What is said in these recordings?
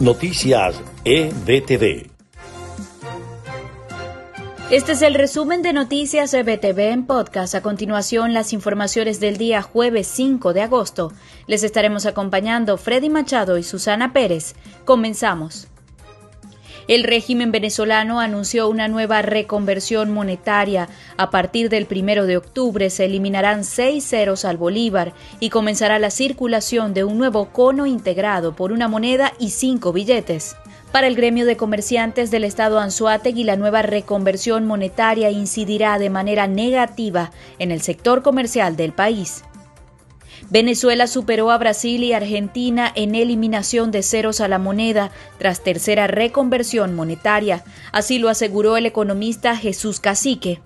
Noticias EBTV. Este es el resumen de Noticias EBTV en podcast. A continuación, las informaciones del día jueves 5 de agosto. Les estaremos acompañando Freddy Machado y Susana Pérez. Comenzamos. El régimen venezolano anunció una nueva reconversión monetaria. A partir del primero de octubre se eliminarán seis ceros al bolívar y comenzará la circulación de un nuevo cono integrado por una moneda y cinco billetes. Para el gremio de comerciantes del estado Anzuategui, la nueva reconversión monetaria incidirá de manera negativa en el sector comercial del país. Venezuela superó a Brasil y Argentina en eliminación de ceros a la moneda tras tercera reconversión monetaria, así lo aseguró el economista Jesús Cacique.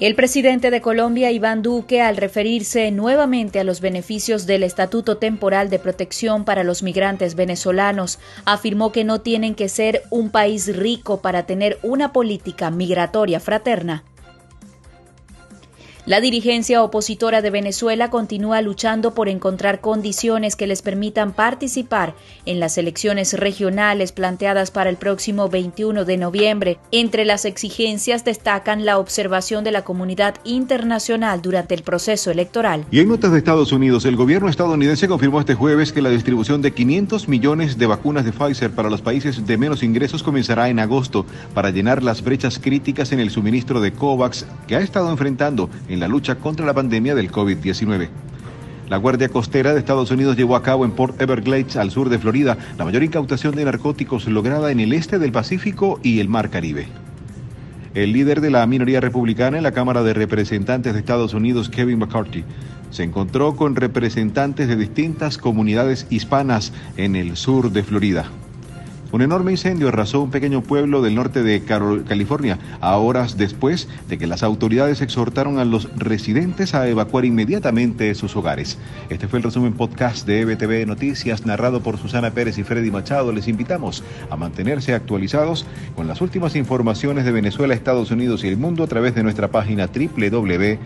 El presidente de Colombia, Iván Duque, al referirse nuevamente a los beneficios del Estatuto Temporal de Protección para los migrantes venezolanos, afirmó que no tienen que ser un país rico para tener una política migratoria fraterna. La dirigencia opositora de Venezuela continúa luchando por encontrar condiciones que les permitan participar en las elecciones regionales planteadas para el próximo 21 de noviembre. Entre las exigencias destacan la observación de la comunidad internacional durante el proceso electoral. Y en notas de Estados Unidos, el gobierno estadounidense confirmó este jueves que la distribución de 500 millones de vacunas de Pfizer para los países de menos ingresos comenzará en agosto para llenar las brechas críticas en el suministro de COVAX que ha estado enfrentando en la lucha contra la pandemia del COVID-19. La Guardia Costera de Estados Unidos llevó a cabo en Port Everglades, al sur de Florida, la mayor incautación de narcóticos lograda en el este del Pacífico y el Mar Caribe. El líder de la minoría republicana en la Cámara de Representantes de Estados Unidos, Kevin McCarthy, se encontró con representantes de distintas comunidades hispanas en el sur de Florida. Un enorme incendio arrasó un pequeño pueblo del norte de California a horas después de que las autoridades exhortaron a los residentes a evacuar inmediatamente sus hogares. Este fue el resumen podcast de EBTV Noticias narrado por Susana Pérez y Freddy Machado. Les invitamos a mantenerse actualizados con las últimas informaciones de Venezuela, Estados Unidos y el mundo a través de nuestra página www.ebtv.online.